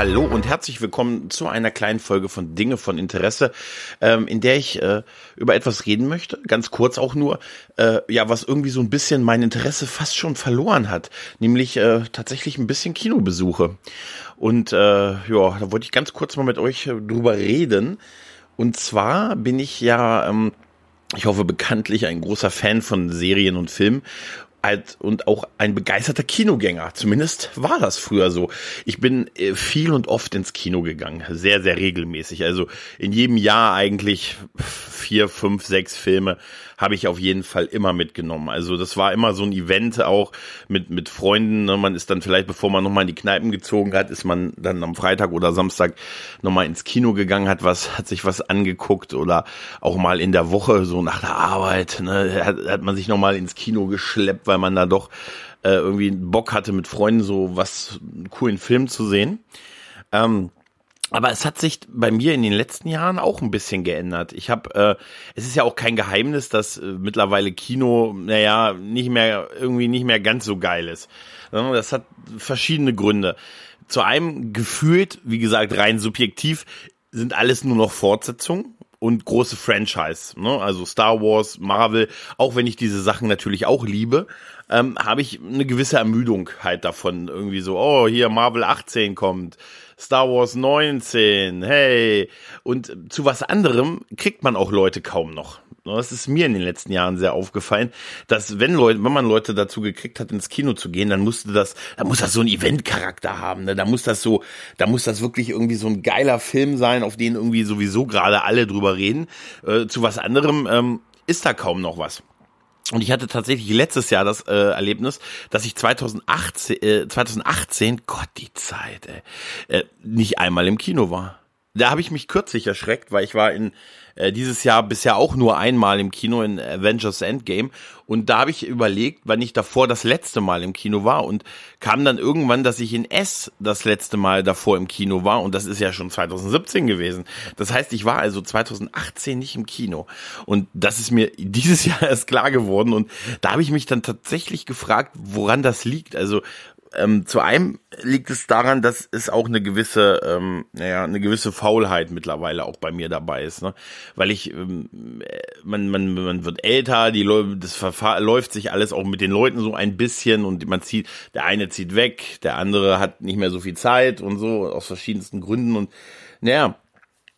hallo und herzlich willkommen zu einer kleinen Folge von Dinge von Interesse, ähm, in der ich äh, über etwas reden möchte, ganz kurz auch nur, äh, ja, was irgendwie so ein bisschen mein Interesse fast schon verloren hat, nämlich äh, tatsächlich ein bisschen Kinobesuche. Und äh, ja, da wollte ich ganz kurz mal mit euch äh, drüber reden. Und zwar bin ich ja, ähm, ich hoffe bekanntlich ein großer Fan von Serien und Filmen als, und auch ein begeisterter Kinogänger. Zumindest war das früher so. Ich bin äh, viel und oft ins Kino gegangen. Sehr, sehr regelmäßig. Also in jedem Jahr eigentlich vier, fünf, sechs Filme habe ich auf jeden Fall immer mitgenommen. Also das war immer so ein Event auch mit, mit Freunden. Ne? Man ist dann vielleicht, bevor man nochmal in die Kneipen gezogen hat, ist man dann am Freitag oder Samstag nochmal ins Kino gegangen, hat was, hat sich was angeguckt oder auch mal in der Woche, so nach der Arbeit, ne, hat, hat man sich nochmal ins Kino geschleppt, weil man da doch äh, irgendwie Bock hatte, mit Freunden so was, einen coolen Film zu sehen. Ähm, aber es hat sich bei mir in den letzten Jahren auch ein bisschen geändert. Ich habe, äh, es ist ja auch kein Geheimnis, dass äh, mittlerweile Kino, naja, nicht mehr irgendwie nicht mehr ganz so geil ist. Das hat verschiedene Gründe. Zu einem gefühlt, wie gesagt, rein subjektiv, sind alles nur noch Fortsetzungen und große Franchise. Ne? Also Star Wars, Marvel, auch wenn ich diese Sachen natürlich auch liebe, ähm, habe ich eine gewisse Ermüdung halt davon. Irgendwie so, oh, hier Marvel 18 kommt. Star Wars 19, hey. Und zu was anderem kriegt man auch Leute kaum noch. Das ist mir in den letzten Jahren sehr aufgefallen, dass wenn Leute, wenn man Leute dazu gekriegt hat, ins Kino zu gehen, dann musste das, da muss das so einen Eventcharakter haben, ne? Da muss das so, da muss das wirklich irgendwie so ein geiler Film sein, auf den irgendwie sowieso gerade alle drüber reden. Äh, zu was anderem ähm, ist da kaum noch was. Und ich hatte tatsächlich letztes Jahr das äh, Erlebnis, dass ich 2018, äh, 2018, Gott die Zeit, ey, äh, nicht einmal im Kino war. Da habe ich mich kürzlich erschreckt, weil ich war in äh, dieses Jahr bisher auch nur einmal im Kino in Avengers Endgame. Und da habe ich überlegt, wann ich davor das letzte Mal im Kino war und kam dann irgendwann, dass ich in S das letzte Mal davor im Kino war. Und das ist ja schon 2017 gewesen. Das heißt, ich war also 2018 nicht im Kino. Und das ist mir dieses Jahr erst klar geworden. Und da habe ich mich dann tatsächlich gefragt, woran das liegt. Also ähm, zu einem liegt es daran, dass es auch eine gewisse, ähm, naja, eine gewisse Faulheit mittlerweile auch bei mir dabei ist, ne? Weil ich, ähm, man, man, man wird älter, die Leute, das Verfahren läuft sich alles auch mit den Leuten so ein bisschen und man zieht, der eine zieht weg, der andere hat nicht mehr so viel Zeit und so aus verschiedensten Gründen und naja,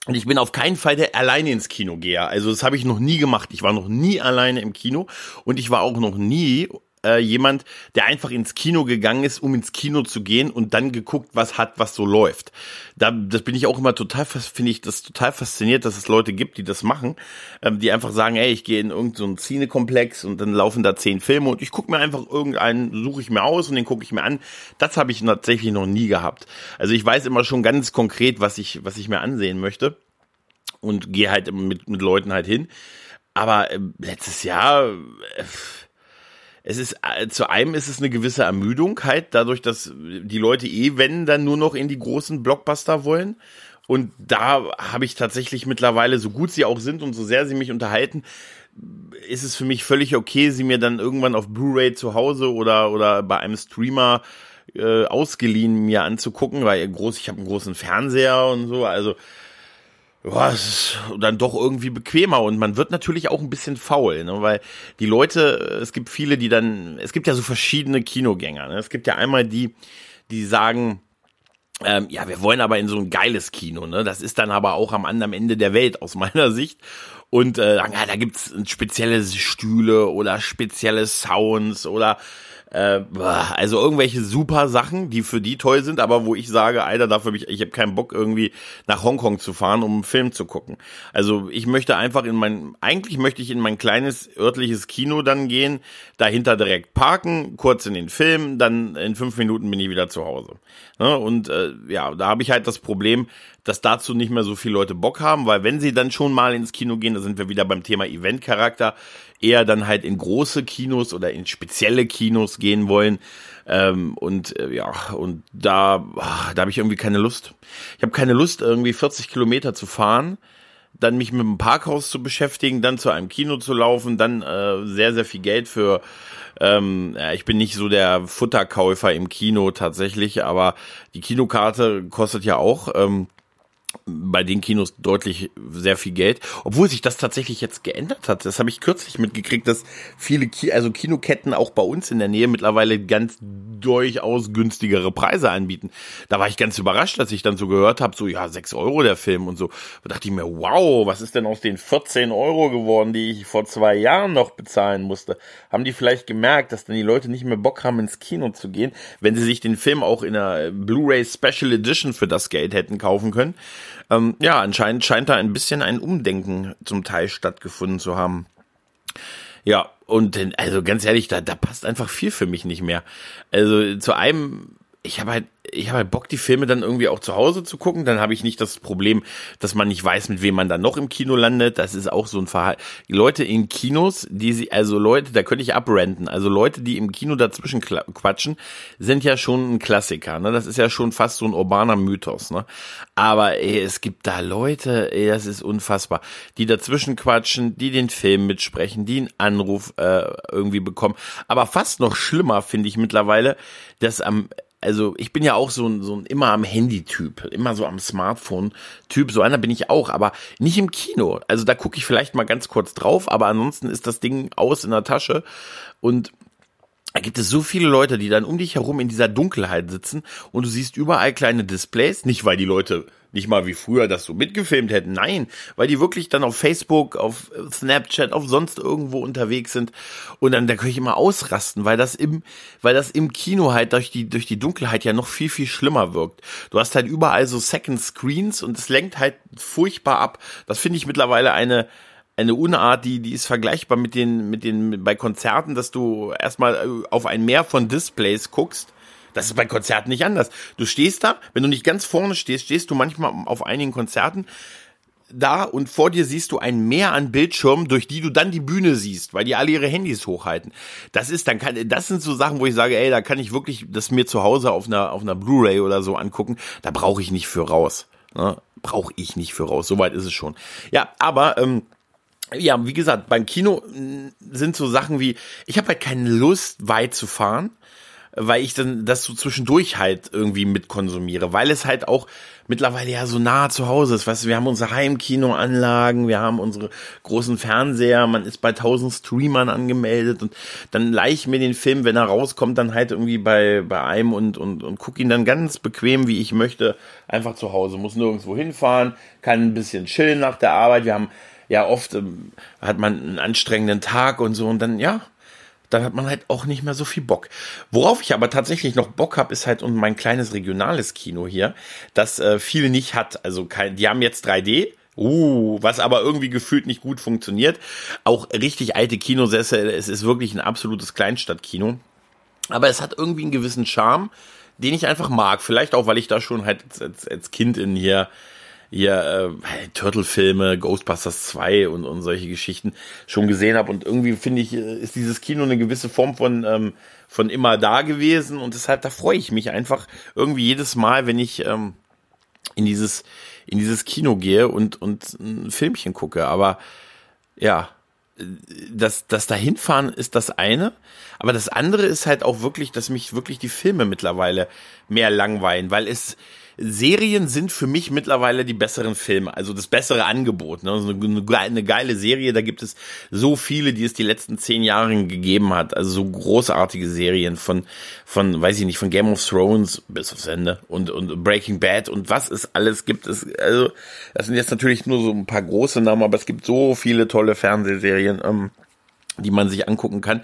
und ich bin auf keinen Fall der alleine ins Kino gehe. Also das habe ich noch nie gemacht. Ich war noch nie alleine im Kino und ich war auch noch nie äh, jemand, der einfach ins Kino gegangen ist, um ins Kino zu gehen und dann geguckt, was hat, was so läuft. Da, das bin ich auch immer total, finde ich das total fasziniert, dass es Leute gibt, die das machen, ähm, die einfach sagen, ey, ich gehe in irgendeinen so Cinekomplex und dann laufen da zehn Filme und ich gucke mir einfach irgendeinen, suche ich mir aus und den gucke ich mir an. Das habe ich tatsächlich noch nie gehabt. Also ich weiß immer schon ganz konkret, was ich, was ich mir ansehen möchte und gehe halt mit, mit Leuten halt hin. Aber äh, letztes Jahr, äh, es ist, äh, zu einem ist es eine gewisse Ermüdung halt, dadurch, dass die Leute eh, wenn, dann nur noch in die großen Blockbuster wollen. Und da habe ich tatsächlich mittlerweile, so gut sie auch sind und so sehr sie mich unterhalten, ist es für mich völlig okay, sie mir dann irgendwann auf Blu-ray zu Hause oder, oder bei einem Streamer äh, ausgeliehen mir anzugucken, weil groß, ich habe einen großen Fernseher und so, also ist dann doch irgendwie bequemer und man wird natürlich auch ein bisschen faul, ne? weil die Leute, es gibt viele, die dann, es gibt ja so verschiedene Kinogänger. Ne? Es gibt ja einmal die, die sagen, ähm, ja, wir wollen aber in so ein geiles Kino, ne? Das ist dann aber auch am anderen Ende der Welt aus meiner Sicht. Und äh, ja, da gibt's spezielle Stühle oder spezielle Sounds oder äh, also irgendwelche super Sachen, die für die toll sind, aber wo ich sage, Alter, dafür hab ich, ich habe keinen Bock irgendwie nach Hongkong zu fahren, um einen Film zu gucken. Also ich möchte einfach in mein, eigentlich möchte ich in mein kleines örtliches Kino dann gehen, dahinter direkt parken, kurz in den Film, dann in fünf Minuten bin ich wieder zu Hause. Ne? Und äh, ja, da habe ich halt das Problem, dass dazu nicht mehr so viele Leute Bock haben, weil wenn sie dann schon mal ins Kino gehen, da sind wir wieder beim Thema Event-Charakter, eher dann halt in große Kinos oder in spezielle Kinos gehen wollen. Ähm, und äh, ja, und da, ach, da habe ich irgendwie keine Lust. Ich habe keine Lust, irgendwie 40 Kilometer zu fahren dann mich mit dem Parkhaus zu beschäftigen, dann zu einem Kino zu laufen, dann äh, sehr, sehr viel Geld für ähm, ja, ich bin nicht so der Futterkäufer im Kino tatsächlich, aber die Kinokarte kostet ja auch ähm, bei den Kinos deutlich sehr viel Geld, obwohl sich das tatsächlich jetzt geändert hat. Das habe ich kürzlich mitgekriegt, dass viele Ki also Kinoketten auch bei uns in der Nähe mittlerweile ganz durchaus günstigere Preise anbieten. Da war ich ganz überrascht, dass ich dann so gehört habe, so ja, sechs Euro der Film und so. Da dachte ich mir, wow, was ist denn aus den 14 Euro geworden, die ich vor zwei Jahren noch bezahlen musste? Haben die vielleicht gemerkt, dass dann die Leute nicht mehr Bock haben, ins Kino zu gehen, wenn sie sich den Film auch in einer Blu-ray Special Edition für das Geld hätten kaufen können? Ähm, ja, anscheinend scheint da ein bisschen ein Umdenken zum Teil stattgefunden zu haben. Ja, und also ganz ehrlich, da, da passt einfach viel für mich nicht mehr. Also zu einem, ich habe halt ich habe halt Bock, die Filme dann irgendwie auch zu Hause zu gucken. Dann habe ich nicht das Problem, dass man nicht weiß, mit wem man dann noch im Kino landet. Das ist auch so ein Verhalten. Leute in Kinos, die sie, also Leute, da könnte ich abrenten. Also Leute, die im Kino dazwischen quatschen, sind ja schon ein Klassiker. Ne? Das ist ja schon fast so ein urbaner Mythos. Ne? Aber ey, es gibt da Leute, ey, das ist unfassbar, die dazwischen quatschen, die den Film mitsprechen, die einen Anruf äh, irgendwie bekommen. Aber fast noch schlimmer finde ich mittlerweile, dass am also ich bin ja auch so ein, so ein immer am Handy-Typ, immer so am Smartphone-Typ, so einer bin ich auch, aber nicht im Kino. Also da gucke ich vielleicht mal ganz kurz drauf, aber ansonsten ist das Ding aus in der Tasche. Und da gibt es so viele Leute, die dann um dich herum in dieser Dunkelheit sitzen und du siehst überall kleine Displays, nicht weil die Leute nicht mal wie früher das so mitgefilmt hätten. Nein, weil die wirklich dann auf Facebook, auf Snapchat, auf sonst irgendwo unterwegs sind. Und dann, da kann ich immer ausrasten, weil das im, weil das im Kino halt durch die, durch die Dunkelheit ja noch viel, viel schlimmer wirkt. Du hast halt überall so Second Screens und es lenkt halt furchtbar ab. Das finde ich mittlerweile eine, eine Unart, die, die ist vergleichbar mit den, mit den, bei Konzerten, dass du erstmal auf ein Meer von Displays guckst das ist bei Konzerten nicht anders. Du stehst da, wenn du nicht ganz vorne stehst, stehst du manchmal auf einigen Konzerten da und vor dir siehst du ein Meer an Bildschirmen, durch die du dann die Bühne siehst, weil die alle ihre Handys hochhalten. Das ist dann kann, das sind so Sachen, wo ich sage, ey, da kann ich wirklich das mir zu Hause auf einer auf einer Blu-ray oder so angucken. Da brauche ich nicht für raus. Ne? Brauche ich nicht für raus. Soweit ist es schon. Ja, aber ähm, ja, wie gesagt, beim Kino sind so Sachen wie, ich habe halt keine Lust, weit zu fahren weil ich dann das so zwischendurch halt irgendwie mitkonsumiere, weil es halt auch mittlerweile ja so nah zu Hause ist. Weißt du, wir haben unsere Heimkinoanlagen, wir haben unsere großen Fernseher, man ist bei tausend Streamern angemeldet und dann leih ich mir den Film, wenn er rauskommt, dann halt irgendwie bei, bei einem und, und, und guck ihn dann ganz bequem, wie ich möchte, einfach zu Hause. Muss nirgendwo hinfahren, kann ein bisschen chillen nach der Arbeit. Wir haben ja oft ähm, hat man einen anstrengenden Tag und so und dann ja dann hat man halt auch nicht mehr so viel Bock. Worauf ich aber tatsächlich noch Bock habe, ist halt um mein kleines regionales Kino hier, das äh, viel nicht hat. Also kein, die haben jetzt 3D, Uh, was aber irgendwie gefühlt nicht gut funktioniert. Auch richtig alte Kinosessel, es ist wirklich ein absolutes Kleinstadtkino. Aber es hat irgendwie einen gewissen Charme, den ich einfach mag. Vielleicht auch, weil ich da schon halt als, als Kind in hier hier äh, Turtle-Filme, Ghostbusters 2 und, und solche Geschichten schon gesehen habe. Und irgendwie finde ich, äh, ist dieses Kino eine gewisse Form von, ähm, von immer da gewesen. Und deshalb, da freue ich mich einfach irgendwie jedes Mal, wenn ich ähm, in dieses, in dieses Kino gehe und, und ein Filmchen gucke. Aber ja, das, das dahinfahren ist das eine, aber das andere ist halt auch wirklich, dass mich wirklich die Filme mittlerweile mehr langweilen, weil es, Serien sind für mich mittlerweile die besseren Filme, also das bessere Angebot. Ne? Also eine geile Serie, da gibt es so viele, die es die letzten zehn Jahre gegeben hat. Also so großartige Serien von, von, weiß ich nicht, von Game of Thrones bis aufs Ende und, und Breaking Bad und was es alles gibt. Es, also, das sind jetzt natürlich nur so ein paar große Namen, aber es gibt so viele tolle Fernsehserien. Ähm, die man sich angucken kann,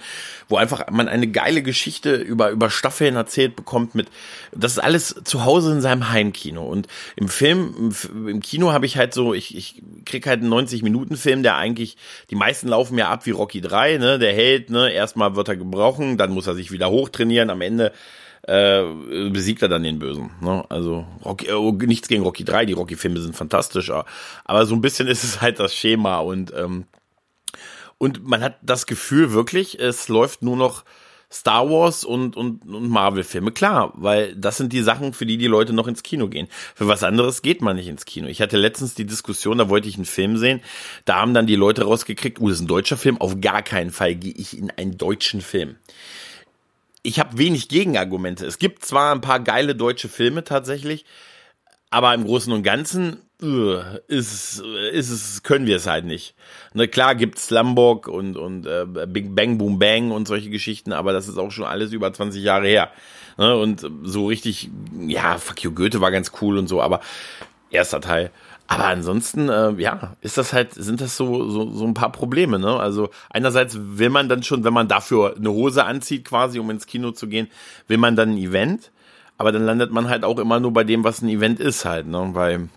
wo einfach man eine geile Geschichte über über Staffeln erzählt bekommt mit das ist alles zu Hause in seinem Heimkino und im Film im, Kino habe ich halt so ich ich krieg halt einen 90 Minuten Film, der eigentlich die meisten laufen ja ab wie Rocky 3, ne, der Held, ne, erstmal wird er gebrochen, dann muss er sich wieder hochtrainieren, am Ende äh, besiegt er dann den Bösen. Ne? Also Rocky, äh, nichts gegen Rocky 3, die Rocky-Filme sind fantastisch, aber so ein bisschen ist es halt das Schema und ähm, und man hat das Gefühl wirklich, es läuft nur noch Star Wars und, und, und Marvel-Filme, klar, weil das sind die Sachen, für die die Leute noch ins Kino gehen. Für was anderes geht man nicht ins Kino. Ich hatte letztens die Diskussion, da wollte ich einen Film sehen, da haben dann die Leute rausgekriegt, uh, das ist ein deutscher Film, auf gar keinen Fall gehe ich in einen deutschen Film. Ich habe wenig Gegenargumente. Es gibt zwar ein paar geile deutsche Filme tatsächlich, aber im Großen und Ganzen ist, ist es, können wir es halt nicht. Ne, klar gibt's Slumdog und, und äh, Big Bang Boom Bang und solche Geschichten, aber das ist auch schon alles über 20 Jahre her. Ne, und so richtig, ja, Fuck you Goethe war ganz cool und so, aber erster Teil. Aber ansonsten, äh, ja, ist das halt, sind das so, so, so ein paar Probleme, ne? Also einerseits will man dann schon, wenn man dafür eine Hose anzieht, quasi, um ins Kino zu gehen, will man dann ein Event, aber dann landet man halt auch immer nur bei dem, was ein Event ist halt, ne? Weil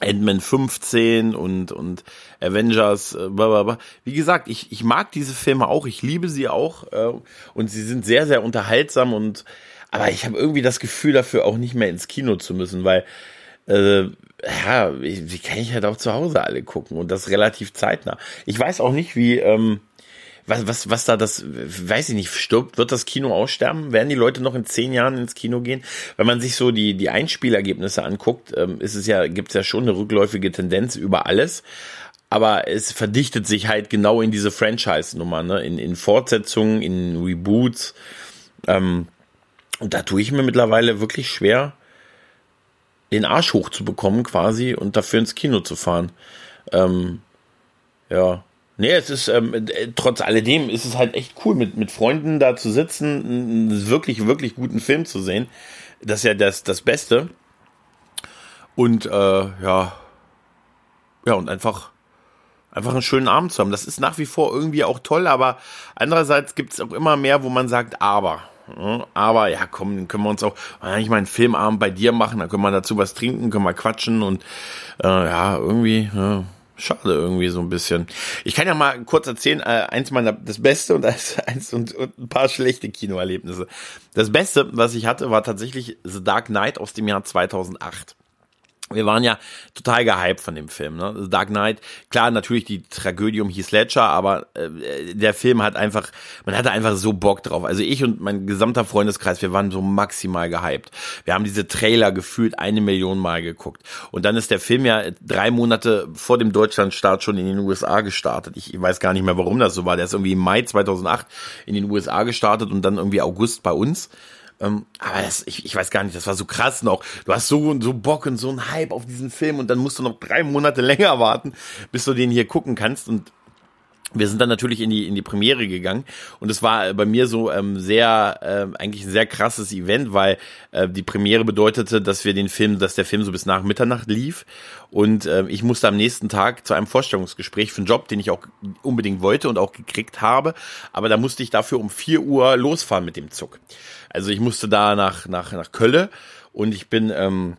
Ant-Man 15 und, und Avengers, äh, blablabla. Wie gesagt, ich, ich mag diese Filme auch, ich liebe sie auch äh, und sie sind sehr, sehr unterhaltsam und aber ich habe irgendwie das Gefühl dafür auch nicht mehr ins Kino zu müssen, weil äh, ja, wie kann ich halt auch zu Hause alle gucken und das relativ zeitnah. Ich weiß auch nicht, wie ähm, was, was, was da das, weiß ich nicht, stirbt, wird das Kino aussterben? Werden die Leute noch in zehn Jahren ins Kino gehen? Wenn man sich so die, die Einspielergebnisse anguckt, ähm, ist es ja, gibt es ja schon eine rückläufige Tendenz über alles. Aber es verdichtet sich halt genau in diese Franchise-Nummer, ne? In, in Fortsetzungen, in Reboots. Ähm, und da tue ich mir mittlerweile wirklich schwer, den Arsch hochzubekommen quasi und dafür ins Kino zu fahren. Ähm, ja, Nee, es ist, ähm, äh, trotz alledem ist es halt echt cool, mit, mit Freunden da zu sitzen, einen wirklich, wirklich guten Film zu sehen. Das ist ja das, das Beste. Und, äh, ja, ja, und einfach, einfach einen schönen Abend zu haben. Das ist nach wie vor irgendwie auch toll, aber andererseits gibt es auch immer mehr, wo man sagt, aber. Aber ja, komm, dann können wir uns auch eigentlich mal einen Filmabend bei dir machen, dann können wir dazu was trinken, können wir quatschen und äh, ja, irgendwie, ja, Schade irgendwie so ein bisschen. Ich kann ja mal kurz erzählen, äh, eins meiner, das Beste und eins und, und ein paar schlechte Kinoerlebnisse. Das Beste, was ich hatte, war tatsächlich The Dark Knight aus dem Jahr 2008 wir waren ja total gehypt von dem Film. Ne? Dark Knight, klar, natürlich die Tragödie um Heath Ledger, aber äh, der Film hat einfach, man hatte einfach so Bock drauf. Also ich und mein gesamter Freundeskreis, wir waren so maximal gehypt. Wir haben diese Trailer gefühlt eine Million Mal geguckt. Und dann ist der Film ja drei Monate vor dem Deutschlandstart schon in den USA gestartet. Ich weiß gar nicht mehr, warum das so war. Der ist irgendwie im Mai 2008 in den USA gestartet und dann irgendwie August bei uns. Ähm, aber das, ich, ich weiß gar nicht, das war so krass noch. Du hast so so Bock und so einen Hype auf diesen Film und dann musst du noch drei Monate länger warten, bis du den hier gucken kannst. Und wir sind dann natürlich in die in die Premiere gegangen und es war bei mir so ähm, sehr äh, eigentlich ein sehr krasses Event, weil äh, die Premiere bedeutete, dass wir den Film, dass der Film so bis nach Mitternacht lief und äh, ich musste am nächsten Tag zu einem Vorstellungsgespräch für einen Job, den ich auch unbedingt wollte und auch gekriegt habe, aber da musste ich dafür um vier Uhr losfahren mit dem Zug. Also ich musste da nach nach nach Kölle und ich bin ähm,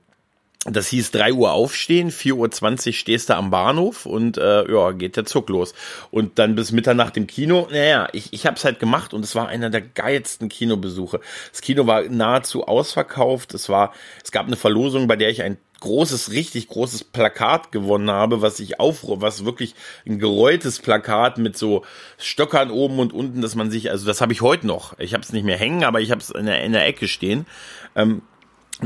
das hieß 3 Uhr aufstehen, 4.20 Uhr stehst du am Bahnhof und äh, ja, geht der Zug los. Und dann bis Mitternacht im Kino. Naja, ich, ich habe es halt gemacht und es war einer der geilsten Kinobesuche. Das Kino war nahezu ausverkauft. Es war, es gab eine Verlosung, bei der ich ein großes, richtig großes Plakat gewonnen habe, was ich aufrufe, was wirklich ein gerolltes Plakat mit so Stöckern oben und unten, dass man sich, also das habe ich heute noch. Ich habe es nicht mehr hängen, aber ich habe es in der, in der Ecke stehen. Ähm,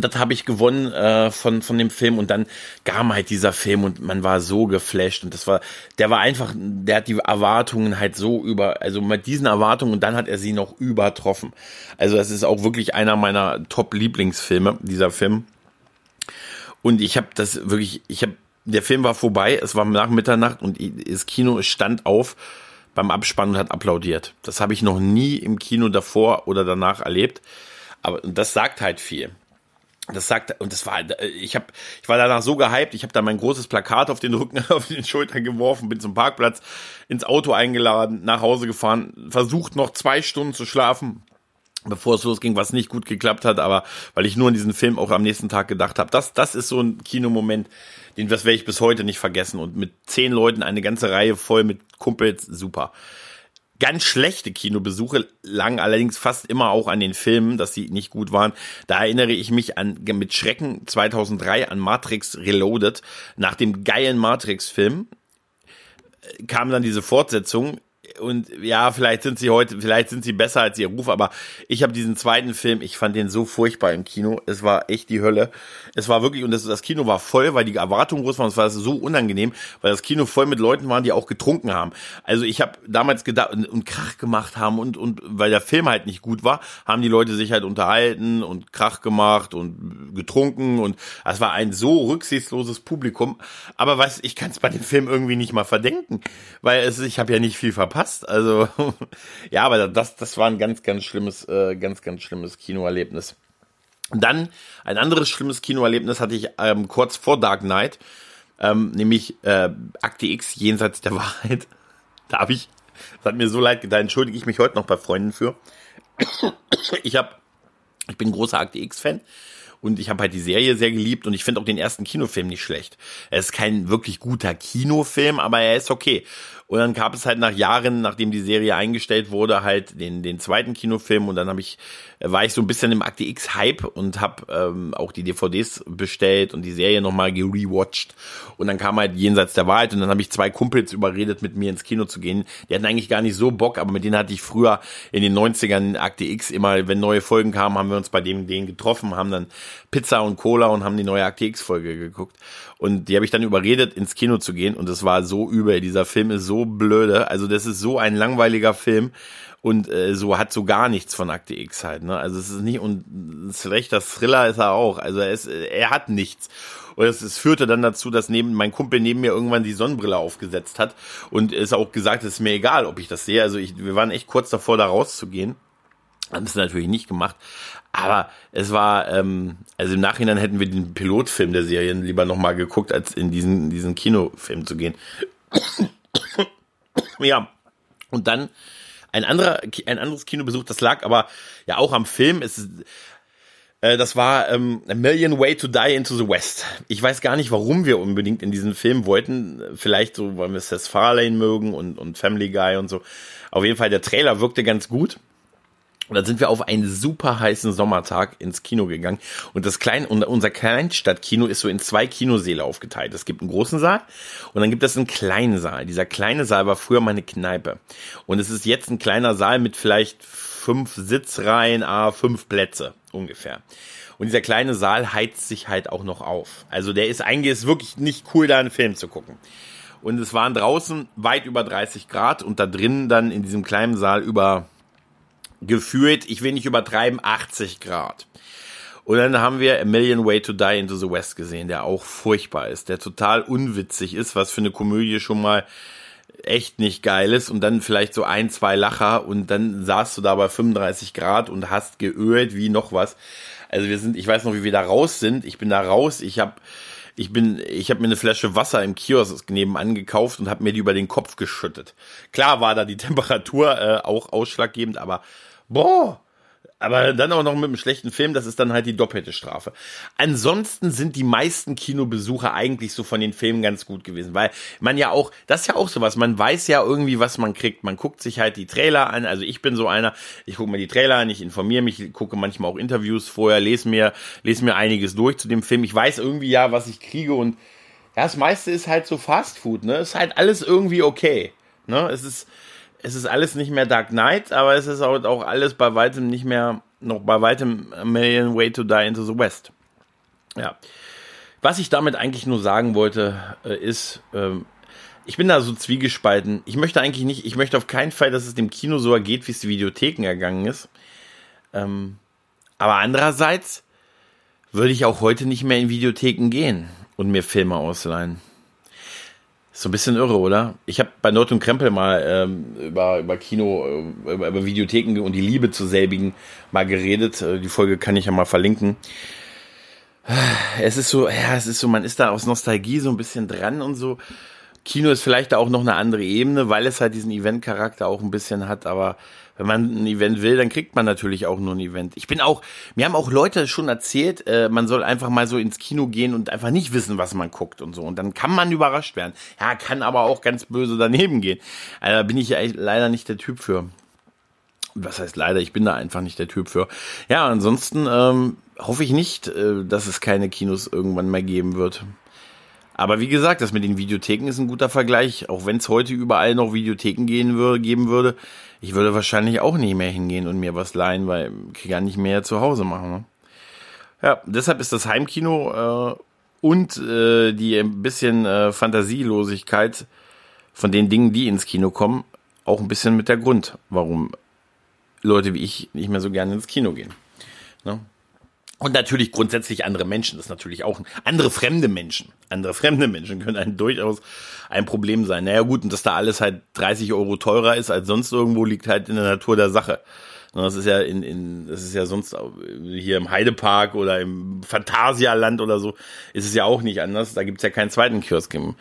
das habe ich gewonnen äh, von von dem Film. Und dann kam halt dieser Film und man war so geflasht. Und das war der war einfach der hat die Erwartungen halt so über also mit diesen Erwartungen und dann hat er sie noch übertroffen. Also das ist auch wirklich einer meiner Top Lieblingsfilme dieser Film. Und ich habe das wirklich ich habe der Film war vorbei es war nach Mitternacht und das Kino stand auf beim Abspann und hat applaudiert. Das habe ich noch nie im Kino davor oder danach erlebt. Aber das sagt halt viel das sagt und das war ich habe ich war danach so gehypt ich habe da mein großes Plakat auf den Rücken auf den Schultern geworfen bin zum Parkplatz ins Auto eingeladen nach Hause gefahren versucht noch zwei Stunden zu schlafen bevor es losging was nicht gut geklappt hat aber weil ich nur an diesen Film auch am nächsten Tag gedacht habe das das ist so ein Kinomoment den das werde ich bis heute nicht vergessen. Und mit zehn Leuten eine ganze Reihe voll mit Kumpels super Ganz schlechte Kinobesuche lagen allerdings fast immer auch an den Filmen, dass sie nicht gut waren. Da erinnere ich mich an mit Schrecken 2003 an Matrix Reloaded. Nach dem geilen Matrix-Film äh, kam dann diese Fortsetzung und ja, vielleicht sind sie heute, vielleicht sind sie besser als ihr Ruf, aber ich habe diesen zweiten Film, ich fand den so furchtbar im Kino. Es war echt die Hölle. Es war wirklich, und das, das Kino war voll, weil die Erwartungen groß waren. Es war so unangenehm, weil das Kino voll mit Leuten waren, die auch getrunken haben. Also ich habe damals gedacht und, und Krach gemacht haben und, und weil der Film halt nicht gut war, haben die Leute sich halt unterhalten und Krach gemacht und getrunken und es war ein so rücksichtsloses Publikum. Aber was, ich kann es bei dem Film irgendwie nicht mal verdenken, weil es, ich habe ja nicht viel verpasst. Also ja, aber das, das war ein ganz, ganz schlimmes, äh, ganz, ganz schlimmes Kinoerlebnis. Dann ein anderes schlimmes Kinoerlebnis hatte ich ähm, kurz vor Dark Knight, ähm, nämlich äh, Akte X jenseits der Wahrheit. Da habe ich, das hat mir so leid getan, entschuldige ich mich heute noch bei Freunden für. Ich habe, ich bin großer Akte X Fan und ich habe halt die Serie sehr geliebt und ich finde auch den ersten Kinofilm nicht schlecht. Er ist kein wirklich guter Kinofilm, aber er ist okay. Und dann gab es halt nach Jahren, nachdem die Serie eingestellt wurde, halt den, den zweiten Kinofilm und dann habe ich, war ich so ein bisschen im Akte X-Hype und habe ähm, auch die DVDs bestellt und die Serie nochmal gerewatcht. Und dann kam halt Jenseits der Wahrheit und dann habe ich zwei Kumpels überredet, mit mir ins Kino zu gehen. Die hatten eigentlich gar nicht so Bock, aber mit denen hatte ich früher in den 90ern Akte X immer, wenn neue Folgen kamen, haben wir uns bei dem denen getroffen, haben dann Pizza und Cola und haben die neue Akte X-Folge geguckt. Und die habe ich dann überredet, ins Kino zu gehen. Und es war so übel. Dieser Film ist so blöde. Also das ist so ein langweiliger Film. Und äh, so hat so gar nichts von Akte X halt. Ne? Also es ist nicht, und schlechter Thriller ist er auch. Also er, ist, er hat nichts. Und es, es führte dann dazu, dass neben mein Kumpel neben mir irgendwann die Sonnenbrille aufgesetzt hat und es auch gesagt, es ist mir egal, ob ich das sehe. Also ich, wir waren echt kurz davor, da rauszugehen. Haben es natürlich nicht gemacht. Aber es war, ähm, also im Nachhinein hätten wir den Pilotfilm der Serien lieber nochmal geguckt, als in diesen, diesen Kinofilm zu gehen. ja. Und dann ein anderer, ein anderes Kinobesuch, das lag aber ja auch am Film. Es äh, das war ähm, A Million Way to Die into the West. Ich weiß gar nicht, warum wir unbedingt in diesen Film wollten. Vielleicht so, weil wir Seth Farlane mögen und, und Family Guy und so. Auf jeden Fall, der Trailer wirkte ganz gut. Und dann sind wir auf einen super heißen Sommertag ins Kino gegangen. Und das kleine, unser Kleinstadtkino ist so in zwei Kinosäle aufgeteilt. Es gibt einen großen Saal und dann gibt es einen kleinen Saal. Dieser kleine Saal war früher meine Kneipe. Und es ist jetzt ein kleiner Saal mit vielleicht fünf Sitzreihen, a fünf Plätze ungefähr. Und dieser kleine Saal heizt sich halt auch noch auf. Also der ist eigentlich ist wirklich nicht cool, da einen Film zu gucken. Und es waren draußen weit über 30 Grad und da drinnen dann in diesem kleinen Saal über gefühlt, ich will nicht übertreiben, 80 Grad. Und dann haben wir A Million Way to Die into the West gesehen, der auch furchtbar ist, der total unwitzig ist, was für eine Komödie schon mal echt nicht geil ist und dann vielleicht so ein, zwei Lacher und dann saßt du da bei 35 Grad und hast geölt wie noch was. Also wir sind, ich weiß noch, wie wir da raus sind. Ich bin da raus, ich habe ich bin, ich habe mir eine Flasche Wasser im Kiosk nebenan gekauft und habe mir die über den Kopf geschüttet. Klar war da die Temperatur äh, auch ausschlaggebend, aber boah, aber dann auch noch mit einem schlechten Film, das ist dann halt die doppelte Strafe. Ansonsten sind die meisten Kinobesucher eigentlich so von den Filmen ganz gut gewesen, weil man ja auch, das ist ja auch sowas, man weiß ja irgendwie, was man kriegt. Man guckt sich halt die Trailer an. Also ich bin so einer, ich gucke mir die Trailer an, ich informiere mich, gucke manchmal auch Interviews vorher, lese mir, lese mir einiges durch zu dem Film. Ich weiß irgendwie ja, was ich kriege und ja, das meiste ist halt so Fast Food, ne? Ist halt alles irgendwie okay. Ne? Es ist, es ist alles nicht mehr Dark Knight, aber es ist auch, auch alles bei weitem nicht mehr, noch bei weitem A Million Way to Die into the West. Ja. Was ich damit eigentlich nur sagen wollte, äh, ist, ähm, ich bin da so zwiegespalten. Ich möchte eigentlich nicht, ich möchte auf keinen Fall, dass es dem Kino so ergeht, wie es die Videotheken ergangen ist. Ähm, aber andererseits würde ich auch heute nicht mehr in Videotheken gehen und mir Filme ausleihen. So ein bisschen irre, oder? Ich habe bei Not und Krempel mal ähm, über, über Kino, äh, über, über Videotheken und die Liebe zu selbigen mal geredet. Äh, die Folge kann ich ja mal verlinken. Es ist so, ja, es ist so, man ist da aus Nostalgie so ein bisschen dran und so. Kino ist vielleicht auch noch eine andere Ebene, weil es halt diesen Event-Charakter auch ein bisschen hat, aber wenn man ein Event will, dann kriegt man natürlich auch nur ein Event. Ich bin auch, mir haben auch Leute schon erzählt, äh, man soll einfach mal so ins Kino gehen und einfach nicht wissen, was man guckt und so. Und dann kann man überrascht werden. Ja, kann aber auch ganz böse daneben gehen. Also, da bin ich leider nicht der Typ für. Was heißt leider, ich bin da einfach nicht der Typ für. Ja, ansonsten ähm, hoffe ich nicht, äh, dass es keine Kinos irgendwann mehr geben wird. Aber wie gesagt, das mit den Videotheken ist ein guter Vergleich. Auch wenn es heute überall noch Videotheken gehen würde, geben würde, ich würde wahrscheinlich auch nicht mehr hingehen und mir was leihen, weil ich kann nicht mehr zu Hause machen. Ne? Ja, deshalb ist das Heimkino äh, und äh, die ein bisschen äh, Fantasielosigkeit von den Dingen, die ins Kino kommen, auch ein bisschen mit der Grund, warum Leute wie ich nicht mehr so gerne ins Kino gehen. Ne? Und natürlich grundsätzlich andere Menschen, das ist natürlich auch andere fremde Menschen. Andere fremde Menschen können ein, durchaus ein Problem sein. Naja gut, und dass da alles halt 30 Euro teurer ist als sonst irgendwo, liegt halt in der Natur der Sache. Das ist ja in, in das ist ja sonst hier im Heidepark oder im Phantasialand oder so, ist es ja auch nicht anders. Da gibt's ja keinen zweiten Kiosk im,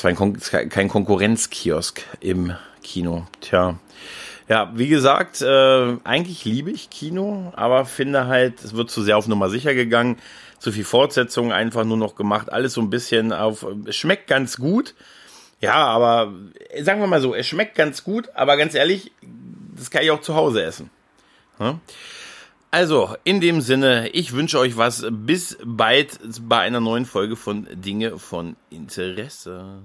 kein Konkurrenzkiosk im Kino. Tja. Ja, wie gesagt, äh, eigentlich liebe ich Kino, aber finde halt, es wird zu sehr auf Nummer sicher gegangen. Zu viel Fortsetzung einfach nur noch gemacht. Alles so ein bisschen auf, schmeckt ganz gut. Ja, aber sagen wir mal so, es schmeckt ganz gut, aber ganz ehrlich, das kann ich auch zu Hause essen. Ja? Also, in dem Sinne, ich wünsche euch was. Bis bald bei einer neuen Folge von Dinge von Interesse.